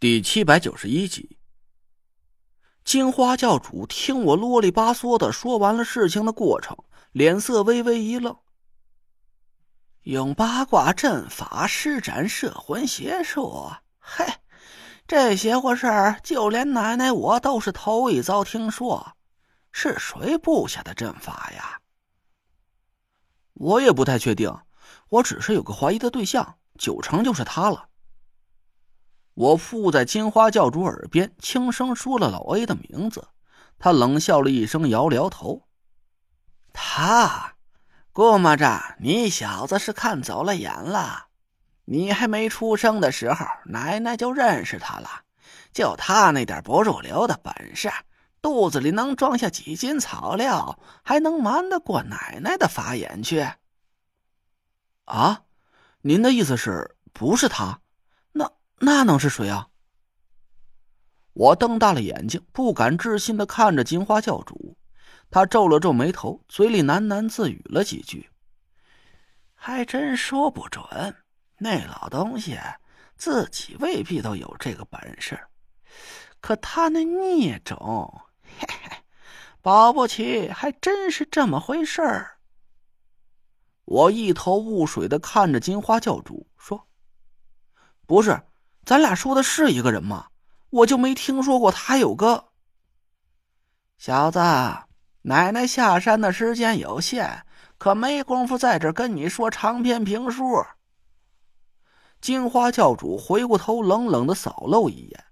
第七百九十一集，金花教主听我啰里吧嗦的说完了事情的过程，脸色微微一愣。用八卦阵法施展摄魂邪术，嘿，这邪乎事儿，就连奶奶我都是头一遭听说。是谁布下的阵法呀？我也不太确定，我只是有个怀疑的对象，九成就是他了。我附在金花教主耳边轻声说了老 A 的名字，他冷笑了一声，摇了摇头。他，估摸着你小子是看走了眼了。你还没出生的时候，奶奶就认识他了。就他那点不入流的本事，肚子里能装下几斤草料，还能瞒得过奶奶的法眼去？啊，您的意思是不是他？那能是谁啊？我瞪大了眼睛，不敢置信的看着金花教主。他皱了皱眉头，嘴里喃喃自语了几句。还真说不准，那老东西自己未必都有这个本事，可他那孽种，嘿嘿，保不齐还真是这么回事儿。我一头雾水的看着金花教主，说：“不是。”咱俩说的是一个人吗？我就没听说过他有个小子。奶奶下山的时间有限，可没工夫在这跟你说长篇评书。金花教主回过头，冷冷的扫了我一眼，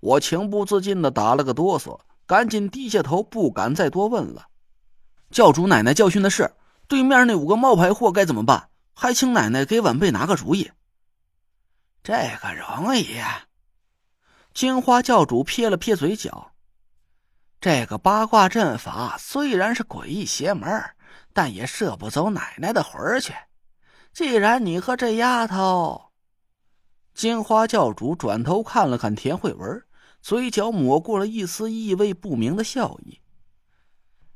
我情不自禁的打了个哆嗦，赶紧低下头，不敢再多问了。教主奶奶教训的是，对面那五个冒牌货该怎么办？还请奶奶给晚辈拿个主意。这个容易。金花教主撇了撇嘴角，这个八卦阵法虽然是诡异邪门，但也摄不走奶奶的魂儿去。既然你和这丫头……金花教主转头看了看田慧文，嘴角抹过了一丝意味不明的笑意。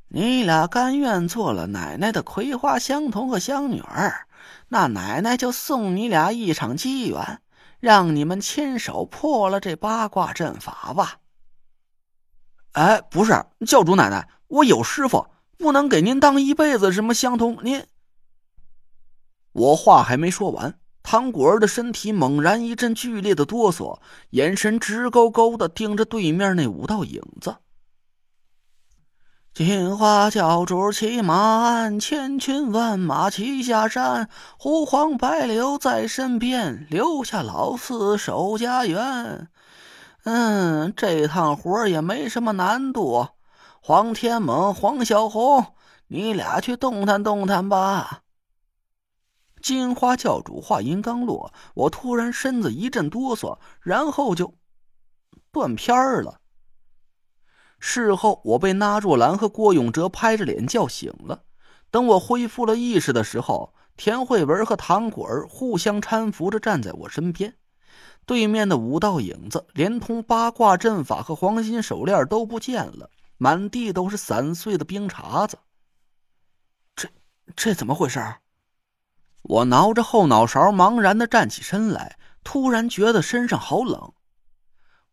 你俩甘愿做了奶奶的葵花香童和香女儿，那奶奶就送你俩一场机缘。让你们亲手破了这八卦阵法吧！哎，不是教主奶奶，我有师傅，不能给您当一辈子什么相同。您，我话还没说完，唐果儿的身体猛然一阵剧烈的哆嗦，眼神直勾勾的盯着对面那五道影子。金花教主骑马鞍，千军万马齐下山，胡黄白柳在身边，留下老四守家园。嗯，这趟活也没什么难度。黄天猛、黄小红，你俩去动弹动弹吧。金花教主话音刚落，我突然身子一阵哆嗦，然后就断片儿了。事后，我被拉若兰和郭永哲拍着脸叫醒了。等我恢复了意识的时候，田慧文和唐果儿互相搀扶着站在我身边。对面的五道影子，连同八卦阵法和黄金手链都不见了，满地都是散碎的冰碴子。这这怎么回事？我挠着后脑勺，茫然的站起身来，突然觉得身上好冷。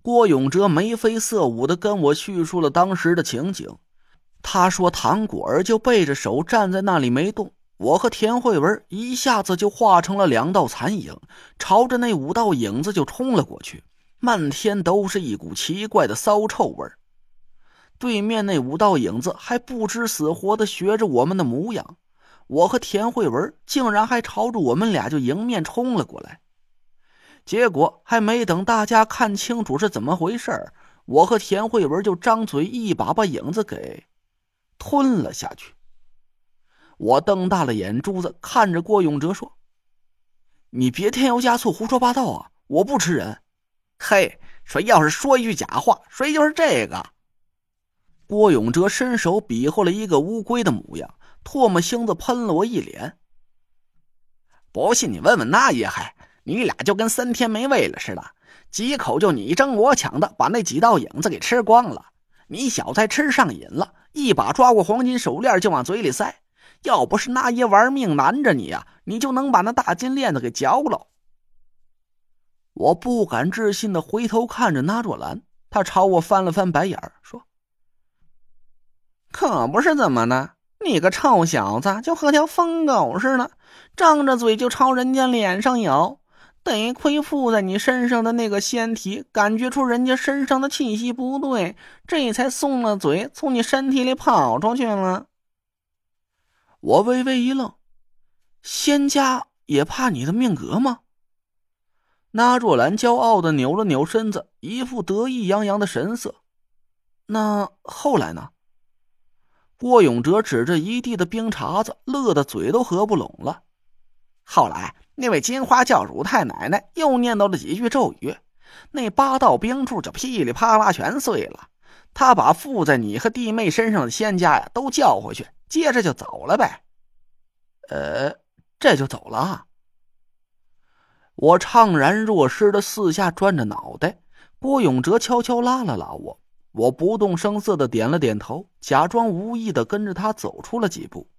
郭永哲眉飞色舞的跟我叙述了当时的情景。他说：“唐果儿就背着手站在那里没动，我和田慧文一下子就化成了两道残影，朝着那五道影子就冲了过去。漫天都是一股奇怪的骚臭味儿对面那五道影子还不知死活的学着我们的模样，我和田慧文竟然还朝着我们俩就迎面冲了过来。结果还没等大家看清楚是怎么回事我和田慧文就张嘴一把把影子给吞了下去。我瞪大了眼珠子看着郭永哲说：“你别添油加醋胡说八道啊！我不吃人。”嘿，谁要是说一句假话，谁就是这个。郭永哲伸手比划了一个乌龟的模样，唾沫星子喷了我一脸。不信你问问那爷还。你俩就跟三天没喂了似的，几口就你争我抢的把那几道影子给吃光了。你小子吃上瘾了，一把抓过黄金手链就往嘴里塞。要不是那爷玩命拦着你呀，你就能把那大金链子给嚼了。我不敢置信的回头看着那若兰，她朝我翻了翻白眼儿，说：“可不是怎么的？你个臭小子，就和条疯狗似的，张着嘴就朝人家脸上咬。得亏附在你身上的那个仙体感觉出人家身上的气息不对，这才松了嘴，从你身体里跑出去了。”我微微一愣：“仙家也怕你的命格吗？”那若兰骄傲的扭了扭身子，一副得意洋洋的神色。那后来呢？郭永哲指着一地的冰碴子，乐得嘴都合不拢了。后来，那位金花教主太奶奶又念叨了几句咒语，那八道冰柱就噼里啪啦全碎了。他把附在你和弟妹身上的仙家呀都叫回去，接着就走了呗。呃，这就走了。我怅然若失的四下转着脑袋，郭永哲悄悄拉了拉我，我不动声色的点了点头，假装无意的跟着他走出了几步。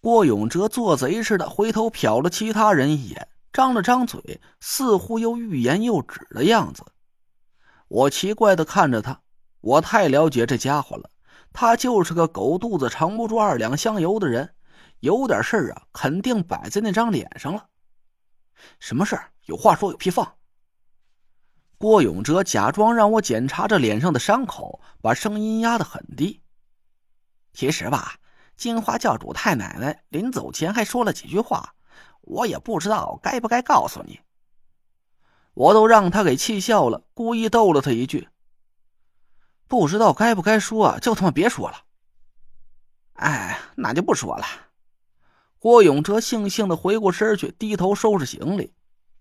郭永哲做贼似的回头瞟了其他人一眼，张了张嘴，似乎又欲言又止的样子。我奇怪的看着他，我太了解这家伙了，他就是个狗肚子盛不住二两香油的人，有点事儿啊，肯定摆在那张脸上了。什么事儿？有话说，有屁放。郭永哲假装让我检查着脸上的伤口，把声音压得很低。其实吧，金花教主太奶奶临走前还说了几句话，我也不知道该不该告诉你。我都让他给气笑了，故意逗了他一句：“不知道该不该说，就他妈别说了。”哎，那就不说了。郭永哲悻悻的回过身去，低头收拾行李。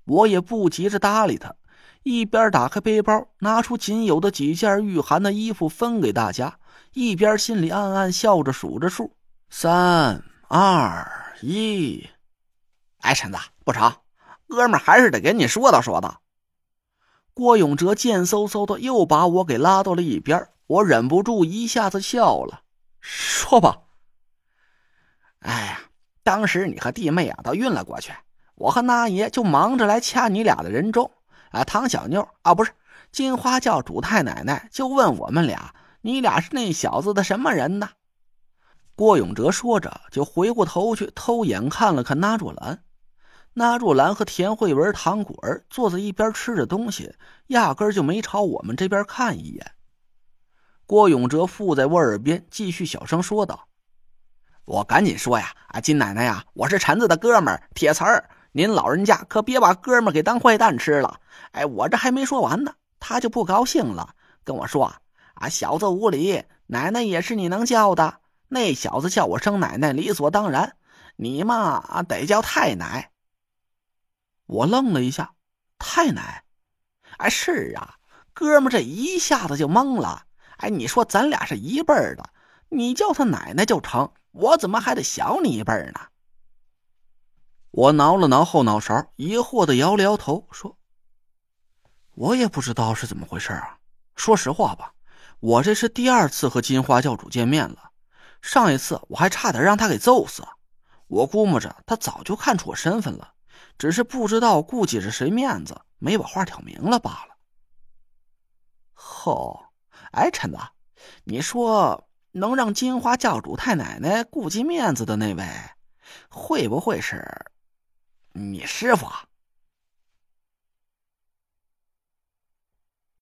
我也不急着搭理他，一边打开背包，拿出仅有的几件御寒的衣服分给大家，一边心里暗暗笑着数着数：三、二、一。哎，陈子，不成，哥们还是得跟你说道说道。郭永哲贱嗖嗖的又把我给拉到了一边，我忍不住一下子笑了。说吧。哎呀。当时你和弟妹啊都晕了过去，我和那爷就忙着来掐你俩的人中。啊，唐小妞啊，不是金花教主太奶奶，就问我们俩，你俩是那小子的什么人呢？郭永哲说着，就回过头去偷眼看了看那若兰。那若兰和田慧文、唐果儿坐在一边吃着东西，压根就没朝我们这边看一眼。郭永哲附在我耳边，继续小声说道。我赶紧说呀，啊，金奶奶呀，我是陈子的哥们儿铁瓷儿，您老人家可别把哥们儿给当坏蛋吃了。哎，我这还没说完呢，他就不高兴了，跟我说啊，小子无礼，奶奶也是你能叫的。那小子叫我声奶奶理所当然，你嘛得叫太奶。我愣了一下，太奶，哎，是啊，哥们这一下子就懵了。哎，你说咱俩是一辈儿的，你叫他奶奶就成。我怎么还得小你一辈呢？我挠了挠后脑勺，疑惑的摇了摇头，说：“我也不知道是怎么回事啊。说实话吧，我这是第二次和金花教主见面了。上一次我还差点让他给揍死。我估摸着他早就看出我身份了，只是不知道顾忌着谁面子，没把话挑明了罢了。”吼，哎，陈子，你说。能让金花教主太奶奶顾及面子的那位，会不会是你师傅？啊？